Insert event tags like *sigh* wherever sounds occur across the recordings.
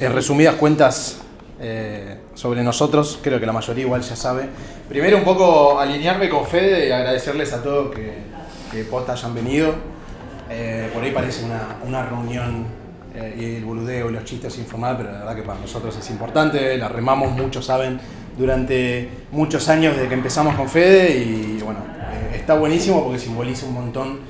en resumidas cuentas, eh, sobre nosotros, creo que la mayoría igual ya sabe. Primero un poco alinearme con Fede y agradecerles a todos que, que posta hayan venido. Eh, por ahí parece una, una reunión eh, y el boludeo y los chistes informal, pero la verdad que para nosotros es importante, la remamos, muchos saben, durante muchos años desde que empezamos con Fede y bueno, está buenísimo porque simboliza un montón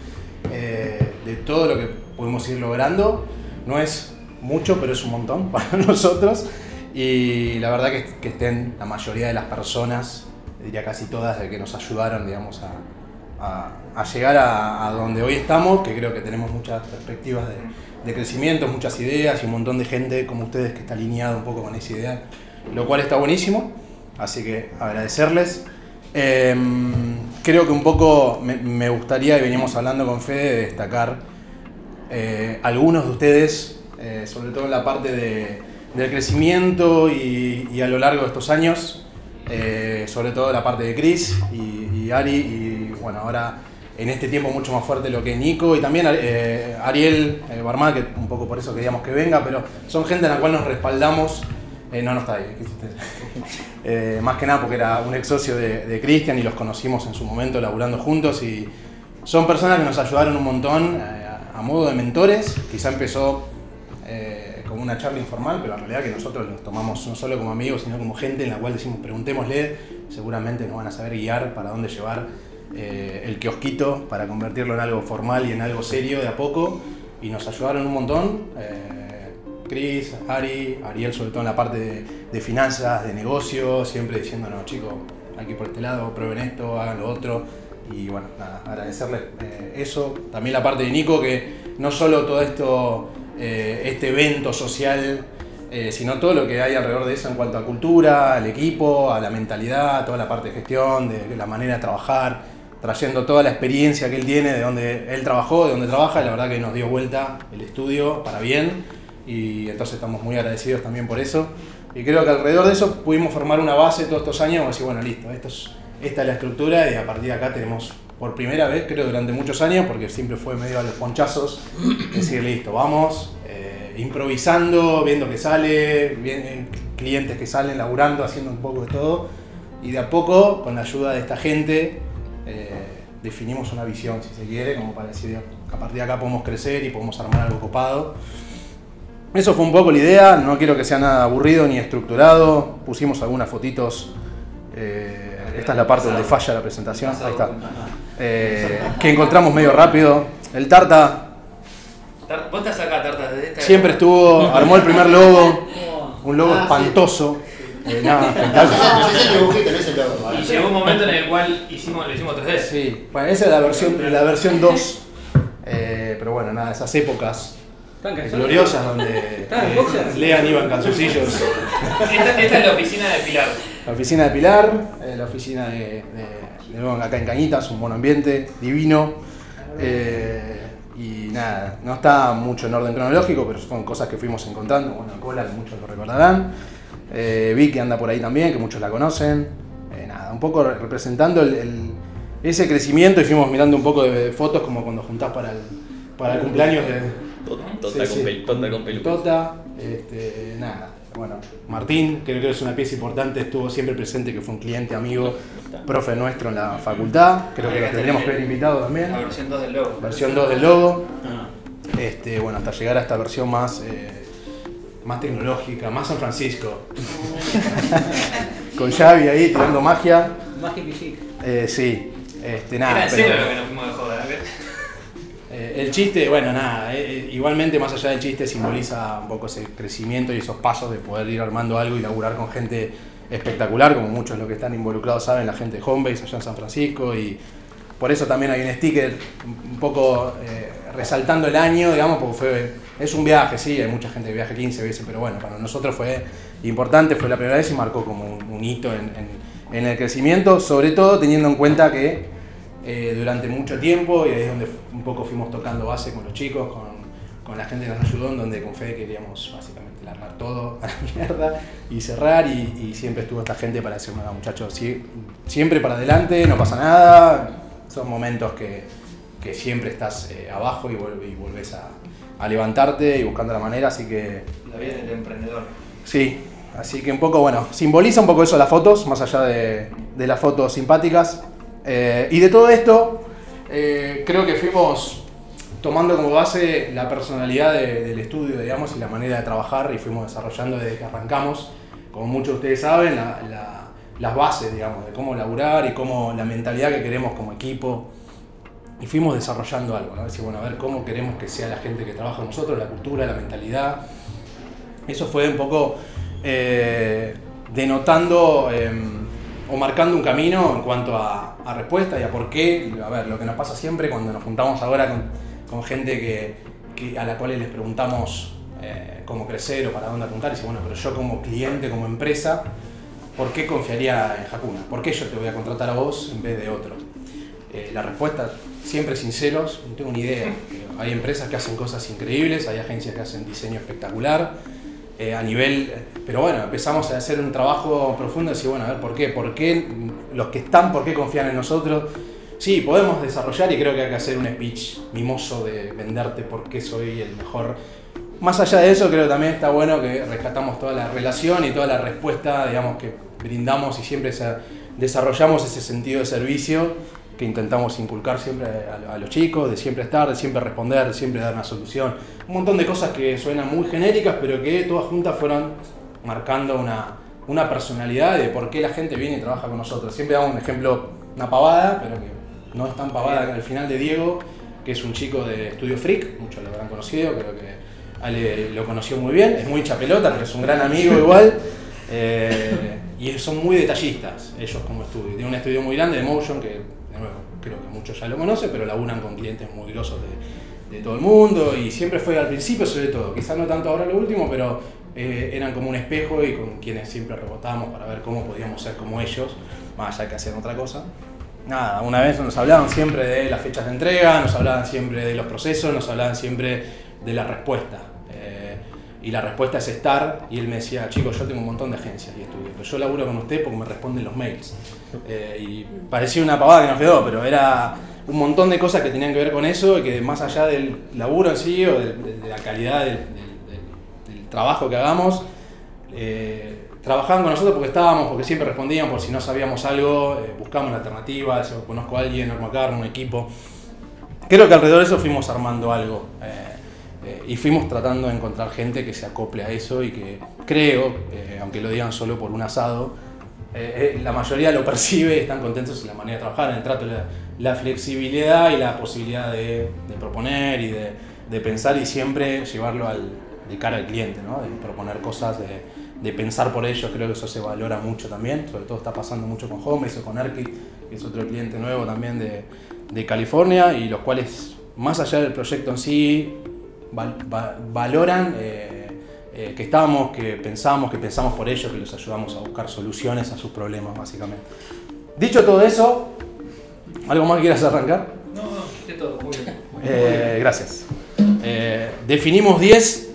de todo lo que podemos ir logrando. No es mucho, pero es un montón *laughs* para nosotros. Y la verdad que, que estén la mayoría de las personas, diría casi todas, de que nos ayudaron, digamos, a, a- llegar a, donde hoy estamos, que creo que tenemos muchas perspectivas de, de crecimiento, muchas ideas y un montón de gente como ustedes que está alineado un poco con esa idea, lo cual está buenísimo. Así que agradecerles. Em, creo que un poco me, me gustaría, y veníamos hablando con Fede, de destacar eh, algunos de ustedes, eh, sobre todo en la parte de- del crecimiento y, a lo largo de estos años, eh, sobre todo la parte de Chris y, Ari, y bueno, ahora en este tiempo mucho más fuerte lo que Nico y también eh, Ariel Barmá, que un poco por eso queríamos que venga, pero son gente en la cual nos respaldamos. No, no está ahí. *laughs* más que nada porque era un ex socio de, de Cristian y los conocimos en su momento laburando juntos y son personas que nos ayudaron un montón a, modo de mentores. Quizá empezó una charla informal, pero en realidad que nosotros los tomamos no solo como amigos, sino como gente en la cual decimos preguntémosle, seguramente nos van a saber guiar para dónde llevar eh, el kiosquito para convertirlo en algo formal y en algo serio de a poco y nos ayudaron un montón. eh, Chris, Ari, Ariel sobre todo en la parte de, finanzas, de negocios, siempre diciéndonos chicos, ir por este lado, prueben esto, hagan lo otro. Y bueno, nada, agradecerles eh, eso. También la parte de Nico, que no solo todo esto, eh, este evento social, eh, sino todo lo que hay alrededor de eso en cuanto a cultura, al equipo, a la mentalidad, toda la parte de gestión, de la manera de trabajar, trayendo toda la experiencia que él tiene, de donde él trabajó, de donde trabaja, y la verdad que nos dio vuelta el estudio para bien, y entonces estamos muy agradecidos también por eso. Y creo que alrededor de eso pudimos formar una base todos estos años, decir, bueno, listo, esto es, esta es la estructura, y a partir de acá tenemos por primera vez, creo durante muchos años, porque siempre fue medio a los ponchazos, *coughs* decir, listo, vamos, eh, improvisando, viendo que sale, bien- clientes que salen, laburando, haciendo un poco de todo, y de a poco, con la ayuda de esta gente, eh, definimos una visión, si se quiere, como para decir a partir de acá podemos crecer y podemos armar algo copado. Eso fue un poco la idea, no quiero que sea nada aburrido ni estructurado, pusimos algunas fotitos, eh, esta es la parte donde falla la presentación, ahí está, Eh, que encontramos medio rápido. El Tarta Tar- Vos estás acá, Tarta, desde esta siempre estuvo, armó el primer logo, un logo espantoso, eh, nada, logo. Y llegó un momento en el cual hicimos, lo hicimos 3D. Sí, bueno, esa es la versión, la versión 2, eh, pero bueno, nada, esas épocas gloriosas donde eh, Lean iba en calzoncillos. Esta, esta es la oficina de Pilar. La oficina de Pilar, eh, la oficina de, de- de- bueno, acá en Cañitas, un buen ambiente, divino. eh, y nada, no está mucho en orden cronológico, pero son cosas que fuimos encontrando. Bueno, Cola, que muchos lo recordarán. Eh, Vicky anda por ahí también, que muchos la conocen. Eh, nada, un poco representando el- el- ese crecimiento y fuimos mirando un poco de, de fotos como cuando juntás para el, para el cumpleaños de, Tota Sí, con, sí. pel- tota con peluca. Tota, este, nada. Bueno, Martín, creo que es una pieza importante, estuvo siempre presente, que fue un cliente, amigo, profe nuestro en la facultad. Creo que lo tendríamos que haber invitado también. La versión 2 del logo. Versión 2 del logo. Este, bueno, hasta llegar a esta versión más, eh, más tecnológica, más San Francisco. *laughs* Con Xavi ahí tirando magia. Magic Physique. Eh, sí, este, Era nada. en serio pero- lo que nos fuimos de joda. ¿eh? Eh, el chiste, bueno, nada, eh, eh, igualmente más allá del chiste simboliza un poco ese crecimiento y esos pasos de poder ir armando algo y laburar con gente espectacular, como muchos de los que están involucrados saben, la gente de Homebase allá en San Francisco y por eso también hay un sticker un poco resaltando el año, digamos, porque fue, es un viaje, sí, hay mucha gente que viaja 15 veces, pero bueno, para nosotros fue importante, fue la primera vez y marcó como un, hito en, en- en el crecimiento, sobre todo teniendo en cuenta que durante mucho tiempo y ahí es donde un poco fuimos tocando base con los chicos, con, con la gente que nos ayudó, en donde con Fede queríamos básicamente largar todo *laughs* a la mierda y cerrar y, y siempre estuvo esta gente para decirme, no muchachos, siempre para adelante, no pasa nada, son momentos que, que siempre estás eh, abajo y, vuelve- y volvés a, a levantarte y buscando la manera, así que La vida del emprendedor. sí, así que un poco, bueno, simboliza un poco eso las fotos, más allá de, de las fotos simpáticas. Eh, y de todo esto, eh, creo que fuimos tomando como base la personalidad de- del estudio, digamos, y la manera de trabajar, y fuimos desarrollando desde que arrancamos, como muchos de ustedes saben, la- la- las bases, digamos, de cómo laburar y cómo la mentalidad que queremos como equipo. Y fuimos desarrollando algo, ¿no? Decir, bueno, a ver cómo queremos que sea la gente que trabaja con nosotros, la cultura, la mentalidad. Eso fue un poco eh, denotando eh, o marcando un camino en cuanto a, a respuesta y a por qué. A ver, lo que nos pasa siempre cuando nos juntamos ahora con, con gente que, que- a la cual les preguntamos eh, cómo crecer o para dónde apuntar, y dice, bueno, pero yo como cliente, como empresa, ¿por qué confiaría en Hakuna? ¿Por qué yo te voy a contratar a vos en vez de otro? Eh, la respuesta, siempre sinceros, no tengo ni idea. Hay empresas que hacen cosas increíbles, hay agencias que hacen diseño espectacular, eh, a nivel... Pero bueno, empezamos a hacer un trabajo profundo y decir, bueno, a ver, ¿por qué? ¿Por qué los que están, por qué confían en nosotros? Sí, podemos desarrollar y creo que hay que hacer un speech mimoso de venderte por qué soy el mejor. Más allá de eso, creo que también está bueno que rescatamos toda la relación y toda la respuesta, digamos, que brindamos y siempre esa- desarrollamos ese sentido de servicio que intentamos inculcar siempre a, a los chicos, de siempre estar, de siempre responder, de siempre dar una solución. Un montón de cosas que suenan muy genéricas, pero que todas juntas fueron marcando una, una personalidad de por qué la gente viene y trabaja con nosotros. Siempre damos un ejemplo, una pavada, pero que no es tan pavada que al final de Diego, que es un chico de Estudio Freak, muchos lo habrán conocido, creo que Ale lo conoció muy bien, es muy chapelota, pero es un gran amigo igual. *laughs* Eh, y son muy detallistas ellos como estudio. Tienen un estudio muy grande de motion que, de nuevo, creo que muchos ya lo conocen, pero laburan con clientes muy grosos de, de todo el mundo y siempre fue al principio sobre todo, quizás no tanto ahora lo último, pero eh, eran como un espejo y con quienes siempre rebotábamos para ver cómo podíamos ser como ellos, más allá que hacer otra cosa. Nada, una vez nos hablaban siempre de las fechas de entrega, nos hablaban siempre de los procesos, nos hablaban siempre de la respuesta. Y la respuesta es estar, y él me decía, chicos, yo tengo un montón de agencias y estudios, pero yo laburo con usted porque me responden los mails. Eh, y parecía una pavada que nos quedó, pero era un montón de cosas que tenían que ver con eso y que más allá del laburo en sí o de, la calidad del, trabajo que hagamos, eh, trabajaban con nosotros porque estábamos, porque siempre respondían, por si no sabíamos algo, eh, buscamos una alternativa, conozco a alguien, armo acá, un equipo. Creo que alrededor de eso fuimos armando algo eh, y fuimos tratando de encontrar gente que se acople a eso y que creo, eh, aunque lo digan solo por un asado, eh, la mayoría lo *laughs* percibe y están contentos en la manera de trabajar, en el trato, la, flexibilidad y la posibilidad de, proponer y de, pensar y siempre llevarlo al, de cara al cliente, ¿no? de proponer cosas, de, de pensar por ellos, creo que eso se valora mucho también, sobre todo está pasando mucho con Homes o con Erki, que es otro cliente nuevo también de California y los cuales, más allá del proyecto en sí, val- va- valoran eh, eh, que estamos, que pensamos, que pensamos por ellos, que los ayudamos a buscar soluciones a sus problemas, básicamente. Dicho todo eso, ¿algo más que quieras arrancar? No, no, de todo, muy bien. *laughs* Eh, gracias. Eh, definimos 10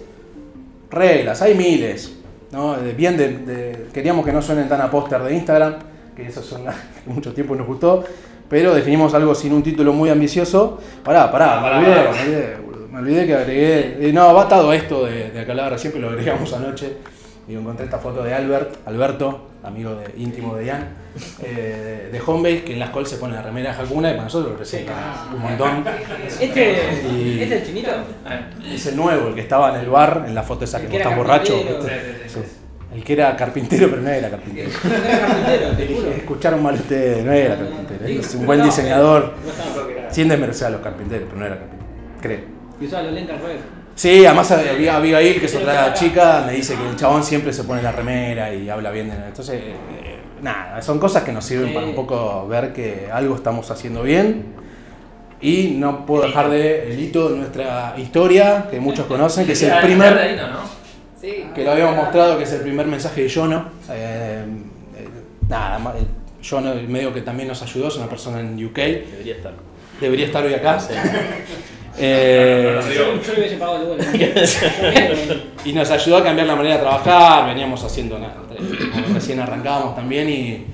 reglas, hay miles. ¿no? Bien, de, de- queríamos que no suenen tan a póster de Instagram, que eso es una, *laughs* que mucho tiempo nos gustó, pero definimos algo sin un título muy ambicioso. Pará, pará, Pará, me olvidé. Me olvidé, que agregué. eh, no, va atado esto de, de recién, pero lo agregamos *laughs* anoche. Y encontré esta foto de Albert, Alberto, amigo de, íntimo de Ian, eh, de Homebase, que en las calls se pone la remera de Hakuna y para nosotros representa un montón. ¿Este, Y- ¿Este es el chinito? Es el nuevo, el que estaba en el bar, en la foto esa que estás borracho. El que era carpintero, pero no era carpintero. *laughs* Era carpintero, te juro. Escucharon mal ustedes, no era carpintero. Es un no, buen no, diseñador. No estaba. Creo que era- Sin desmerecer a los carpinteros, pero no era carpintero. Creo. Los lentes al revés. Sí, además había Abigail, que es otra chica, me dice que el chabón siempre se pone la remera y habla bien de Entonces, eh, nada, son cosas que nos sirven para un poco ver que algo estamos haciendo bien. Y no puedo dejar de el hito de nuestra historia, que muchos conocen, que es el Ah, primer. Sí. que lo habíamos mostrado, que es el primer mensaje de Jono. Eh, eh, nada, eh, Jono medio que también nos ayudó, es una persona en UK, Debería estar. debería estar hoy acá. *laughs* Eh, No, no, Yo, yo le hubiese pagado el vuelo. *laughs* y nos ayudó a cambiar la manera de trabajar, veníamos haciendo nada, entre- recién arrancábamos también y,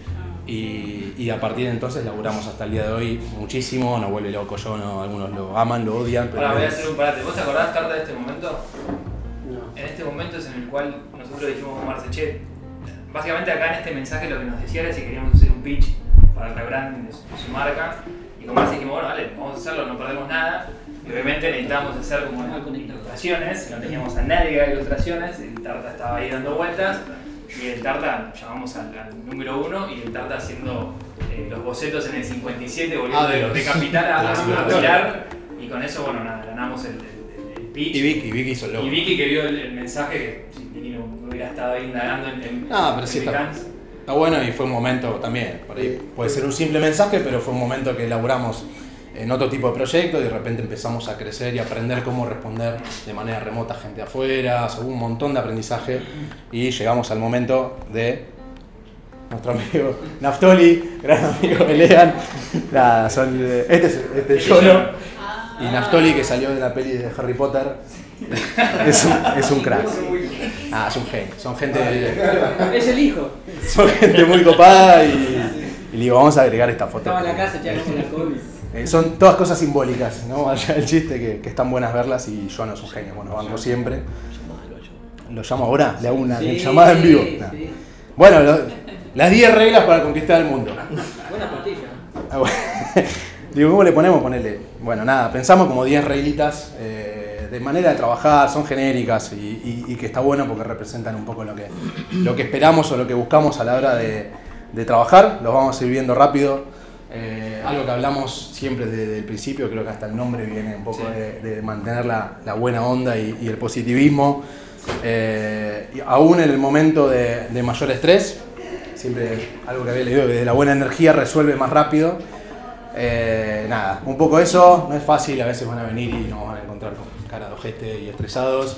Y, y a partir de entonces laburamos hasta el día de hoy muchísimo, nos vuelve loco yo, no, algunos lo aman, lo odian, pero Ahora voy a hacer un parate. ¿Vos te acordás, Carta, de este momento? No. En este momento es en el cual nosotros dijimos a Marce, che, básicamente acá en este mensaje lo que nos decía era si queríamos hacer un pitch para el rebranding de su, de su marca. Y con Marce dijimos, bueno, vale, vamos a hacerlo, no perdemos nada. Y obviamente necesitábamos hacer como ilustraciones, no teníamos a nadie que haga ilustraciones, el Tarta estaba ahí dando vueltas. Y el Tarta, llamamos al, al número uno y el Tarta haciendo eh, los bocetos en el 57, volviendo Ah, de los- de capital a, a. Pilar. Y con eso, bueno, nada, ganamos el, el- el pitch. Y Vicky, Vicky hizo el logo. Y Vicky que vio el, mensaje, que si Vicky no, hubiera estado ahí indagando en, en Ah, pero sí está- Está bueno y fue un momento también, por ahí puede ser un simple mensaje, pero fue un momento que elaboramos en otro tipo de proyecto y de repente empezamos a crecer y aprender cómo responder de manera remota a gente afuera, hubo un montón de aprendizaje y llegamos al momento de nuestro amigo Naftoli, gran amigo de Lean, Nada, son, este es, este es Yono y Naftoli que salió de la peli de Harry Potter, es un, es un crack, ah, es un genio, son gente... Es el hijo. Son gente muy copada y, y le digo, vamos a agregar esta foto. Estaba en la casa, ya con la COVID. Eh, son todas cosas simbólicas, ¿no? *laughs* Allá el chiste que, que están buenas verlas y yo no es un genio, bueno, banco siempre. ¿Lo llamo ahora? Le hago una Sí, llamada en vivo. No. sí. Bueno, lo- las 10 reglas para conquistar el mundo. *laughs* Buena pastilla. Ah, bueno. *laughs* Digo, ¿cómo le ponemos? Ponerle. Bueno, nada, pensamos como 10 reglitas eh, de manera de trabajar, son genéricas y, y- y que está bueno porque representan un poco lo que, lo que esperamos o lo que buscamos a la hora de, de trabajar. Los vamos a ir viendo rápido. Eh, algo que hablamos siempre desde el principio, creo que hasta el nombre viene un poco Sí. de, de mantener la, la buena onda y, y el positivismo. Eh, y aún en el momento de, de mayor estrés, siempre algo que había leído, que de la buena energía resuelve más rápido. Eh, nada, un poco eso, no es fácil, a veces van a venir y nos van a encontrar con cara de ojete y estresados.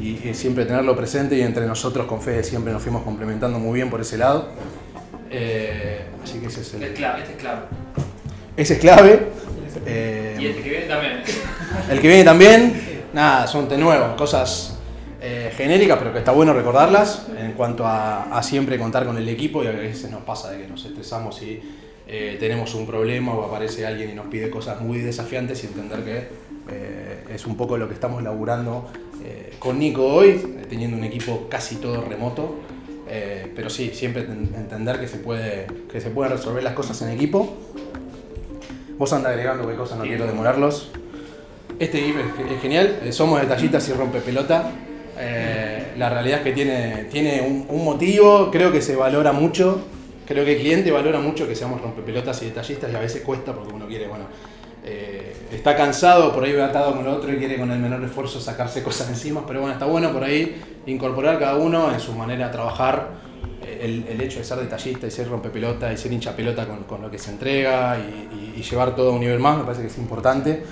Y, y siempre tenerlo presente y entre nosotros con Fede siempre nos fuimos complementando muy bien por ese lado. Eh, así que ese es, el, clave, este es clave. ese es clave. Eh, Y este que viene también. *laughs* el que viene también, nada, son de nuevo, cosas eh, genéricas, pero que está bueno recordarlas en cuanto a, a siempre contar con el equipo y a veces nos pasa de que nos estresamos y eh, tenemos un problema o aparece alguien y nos pide cosas muy desafiantes y entender que eh, es un poco lo que estamos laburando eh, con Nico hoy, eh, teniendo un equipo casi todo remoto. Eh, pero sí, siempre ten- entender que se, puede, que se pueden resolver las cosas en equipo. Vos anda agregando qué cosas, no quiero demorarlos. Este GIF es, genial, eh, somos detallistas y rompe pelota. Eh, la realidad es que tiene, tiene un, un motivo, creo que se valora mucho, creo que el cliente valora mucho que seamos rompepelotas y detallistas y a veces cuesta porque uno quiere, bueno, eh, está cansado, por ahí ve atado con el otro y quiere con el menor esfuerzo sacarse cosas encima, pero bueno, está bueno por ahí incorporar cada uno en su manera de trabajar eh, el, el hecho de ser detallista y ser rompepelota y ser hincha pelota con, con lo que se entrega y, llevar todo a un nivel más, me parece que es importante.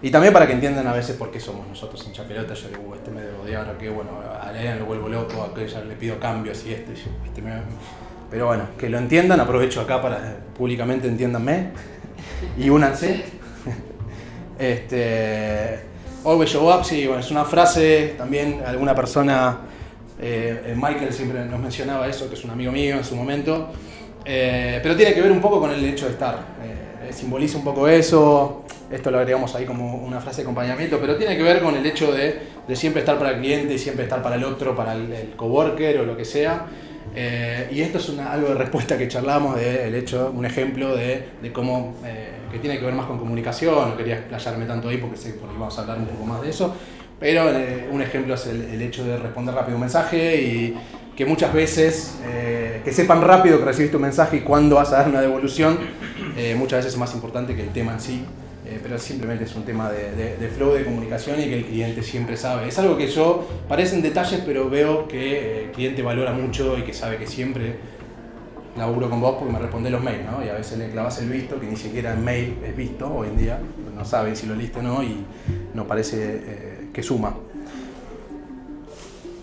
Y también para que entiendan a veces por qué somos nosotros hincha pelota. Yo digo, "Uh, este me debo odiar, que bueno, a lo vuelvo loco, a aquella le pido cambios y este, este me... Pero bueno, que lo entiendan, aprovecho acá para eh, públicamente entiéndanme *laughs* y únanse. Este, always show up, sí, bueno, es una frase, también alguna persona, eh, eh, Michael siempre nos mencionaba eso, que es un amigo mío en su momento, Eh, pero tiene que ver un poco con el hecho de estar, simboliza un poco eso, esto lo agregamos ahí como una frase de acompañamiento, pero tiene que ver con el hecho de, de siempre estar para el cliente y siempre estar para el otro, para el, el coworker o lo que sea. Eh, y esto es algo de respuesta que charlamos del hecho, un ejemplo de, de cómo, eh, que tiene que ver más con comunicación, no quería explayarme tanto ahí porque sé que vamos a hablar un poco más de eso, pero eh, un ejemplo es el, hecho de responder rápido un mensaje y que muchas veces, que sepan rápido que recibiste un mensaje y cuándo vas a dar una devolución, muchas veces es más importante que el tema en sí. Eh, pero simplemente es un tema de, flow de comunicación y que el cliente siempre sabe. Es algo que yo, parecen detalles, pero veo que eh, el cliente valora mucho y que sabe que siempre laburo con vos porque me responde los mails, ¿no? Y a veces le clavas el visto, que ni siquiera el mail es visto hoy en día, no saben si lo liste o no y nos parece eh, que suma.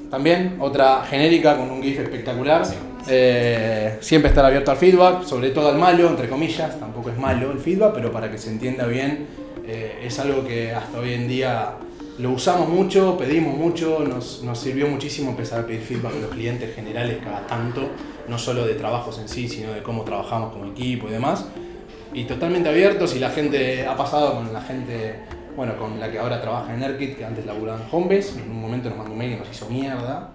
También otra genérica con un GIF espectacular. Eh, siempre estar abierto al feedback, sobre todo al malo, entre comillas. Tampoco es malo el feedback, pero para que se entienda bien, eh, es algo que hasta hoy en día lo usamos mucho, pedimos mucho, nos, nos sirvió muchísimo empezar a pedir feedback a los clientes generales cada tanto. no solo de trabajos en sí, sino de cómo trabajamos como equipo y demás. Y totalmente abiertos y la gente ha pasado con la gente, bueno, con la que ahora trabaja en Erkit, que antes laburaba en Homebase, en un momento nos mandó un mail y nos hizo mierda.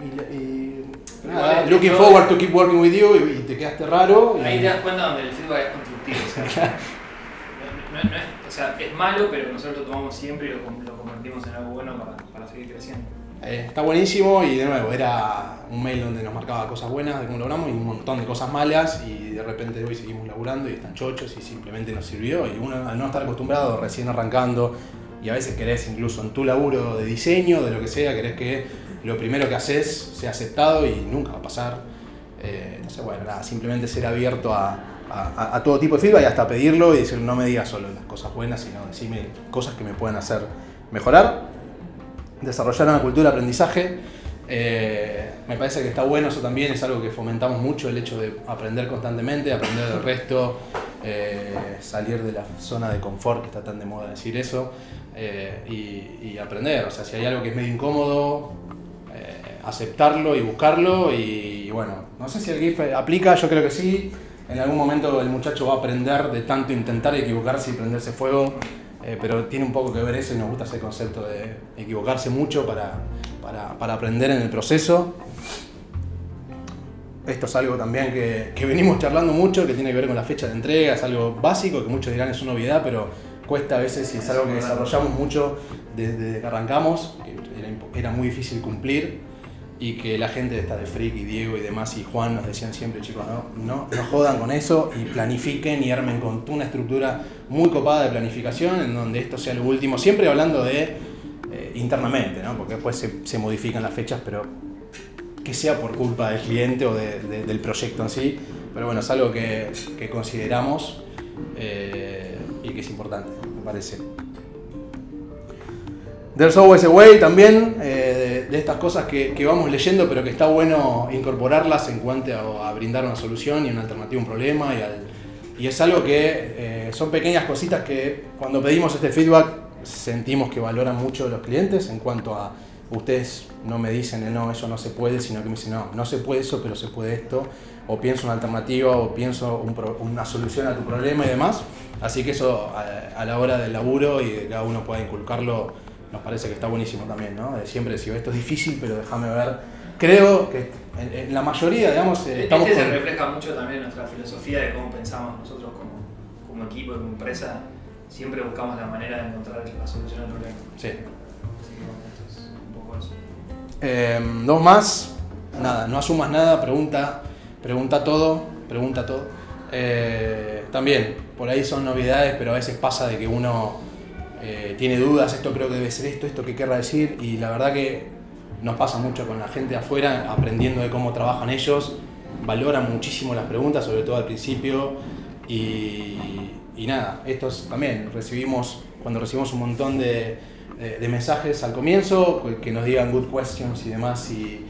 Y, nada, looking forward to keep working with you y, y te quedaste raro. y- Ahí te das cuenta donde el feedback es constructivo. O sea, *laughs* no, no- no es, o sea, es malo, pero nosotros lo tomamos siempre y lo, lo convertimos en algo bueno para, para seguir creciendo. Eh, está buenísimo y de nuevo era un mail donde nos marcaba cosas buenas de cómo logramos y un montón de cosas malas y de repente hoy seguimos laburando y están chochos y simplemente nos sirvió y uno al no estar acostumbrado recién arrancando y a veces querés incluso en tu laburo de diseño, de lo que sea, querés que lo primero que haces sea aceptado y nunca va a pasar. Eh, entonces bueno, simplemente ser abierto a, todo tipo de feedback y hasta pedirlo y decir no me digas solo las cosas buenas, sino decime cosas que me pueden hacer mejorar desarrollar una cultura de aprendizaje. Eh, me parece que está bueno, eso también es algo que fomentamos mucho, el hecho de aprender constantemente, aprender del resto, eh, salir de la zona de confort, que está tan de moda decir eso, eh, y, y aprender. O sea, si hay algo que es medio incómodo, aceptarlo y buscarlo. Y, bueno, no sé si el GIF aplica, yo creo que sí. En algún momento el muchacho va a aprender de tanto intentar y equivocarse y prenderse fuego. Eh, pero tiene un poco que ver eso y nos gusta ese concepto de equivocarse mucho para, para, para aprender en el proceso. Esto es algo también que, que venimos charlando mucho, que tiene que ver con la fecha de entrega, es algo básico, que muchos dirán es una novedad, pero cuesta a veces y es algo que desarrollamos mucho desde que arrancamos, que era, era muy difícil cumplir y que la gente está de Freak y Diego y demás y Juan nos decían siempre, chicos, no, no, no jodan con eso y planifiquen y armen con una estructura muy copada de planificación en donde esto sea lo último, siempre hablando de eh, internamente, ¿no? porque después se, se modifican las fechas, pero que sea por culpa del cliente o de- de- del proyecto en sí, pero bueno, es algo que, que consideramos eh, y que es importante, me parece. There's Always a Way también, eh, de, estas cosas que, que vamos leyendo, pero que está bueno incorporarlas en cuanto a, a brindar una solución y una alternativa a un problema. Y, al- y es algo que eh, son pequeñas cositas que cuando pedimos este feedback sentimos que valoran mucho los clientes en cuanto a ustedes no me dicen eh, no, eso no se puede, sino que me dicen no, no se puede eso, pero se puede esto, o pienso una alternativa, o pienso un una solución a tu problema y demás. Así que eso a, a la hora del laburo y de cada uno pueda inculcarlo, nos parece que está buenísimo también, ¿no? De siempre decir, esto es difícil, pero déjame ver. Creo que en, en la mayoría, digamos, eh, estamos este se refleja mucho también en nuestra filosofía de cómo pensamos nosotros como, como equipo, como empresa. Siempre buscamos la manera de encontrar la solución al problema. Sí. Así que bueno, esto es un poco eso. Eh, dos más. Nada, no asumas nada, pregunta, pregunta todo, pregunta todo. Eh, también, por ahí son novedades, pero a veces pasa de que uno eh, tiene dudas, esto creo que debe ser esto, esto que querrá decir, y la verdad que nos pasa mucho con la gente afuera, aprendiendo de cómo trabajan ellos, valoran muchísimo las preguntas, sobre todo al principio, y, nada, estos también recibimos, cuando recibimos un montón de, de- de mensajes al comienzo, que- nos digan good questions y demás, y,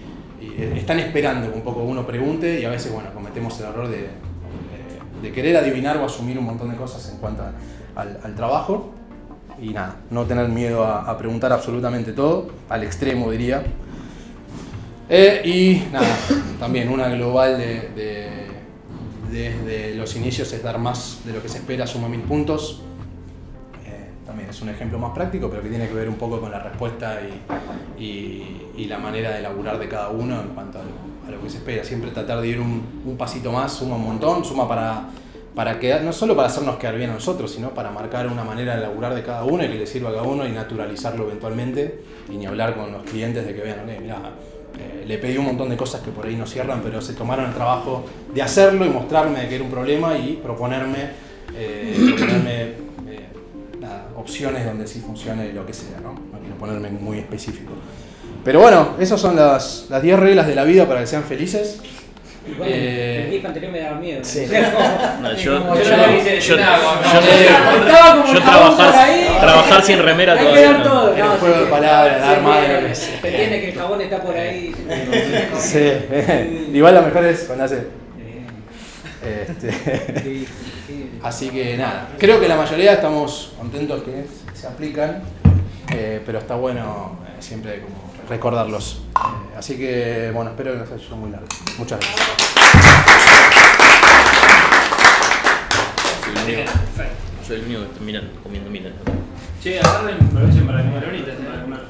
están esperando un poco uno pregunte, y a veces, bueno, cometemos el error de querer adivinar o asumir un montón de cosas en cuanto a- al, al trabajo. Y nada, no tener miedo a, preguntar absolutamente todo, al extremo diría. Eh, y nada, también una global de, de- desde los inicios es dar más de lo que se espera, suma mil puntos. Eh, también es un ejemplo más práctico, pero que tiene que ver un poco con la respuesta y, y- y la manera de laburar de cada uno en cuanto a lo, a lo que se espera. Siempre tratar de ir un, un pasito más, suma un montón, suma para, para quedar, no solo para hacernos quedar bien a nosotros, sino para marcar una manera de laburar de cada uno y que le sirva a cada uno y naturalizarlo eventualmente. Y ni hablar con los clientes de que vean, ok, mira, eh, le pedí un montón de cosas que por ahí no cierran, pero se tomaron el trabajo de hacerlo y mostrarme que era un problema y proponerme, eh, proponerme eh, opciones donde sí funcione lo que sea, ¿no? No quiero ponerme muy específico. Pero bueno, esas son las 10 reglas de la vida para que sean felices. Igual Eh, el GIF anterior me daba miedo. sí. *laughs* No, yo- Yo yo- yo- trabajar, ahí. trabajar sin remera Hay que todavía dar no. todo. Era un no, juego sí, de palabras, dar madre, entiende, lo que entiende que el jabón está por ahí. Sí, igual la mejor es cuando hace. Este, Sí, sí. así que nada, creo que la mayoría estamos contentos que se aplican, eh, pero está bueno eh, siempre como recordarlos eh, Así que, bueno, espero que no se haya hecho muy largo. Muchas gracias. Soy el único, Perfecto. soy el único que está mirando, comiendo milan. Che, agarren, aprovechen para comer ahorita, para comer.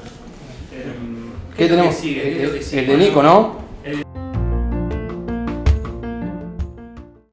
¿Qué es lo tenemos? que sigue? ¿Qué es lo que El, sigue? el de Nico, ¿no?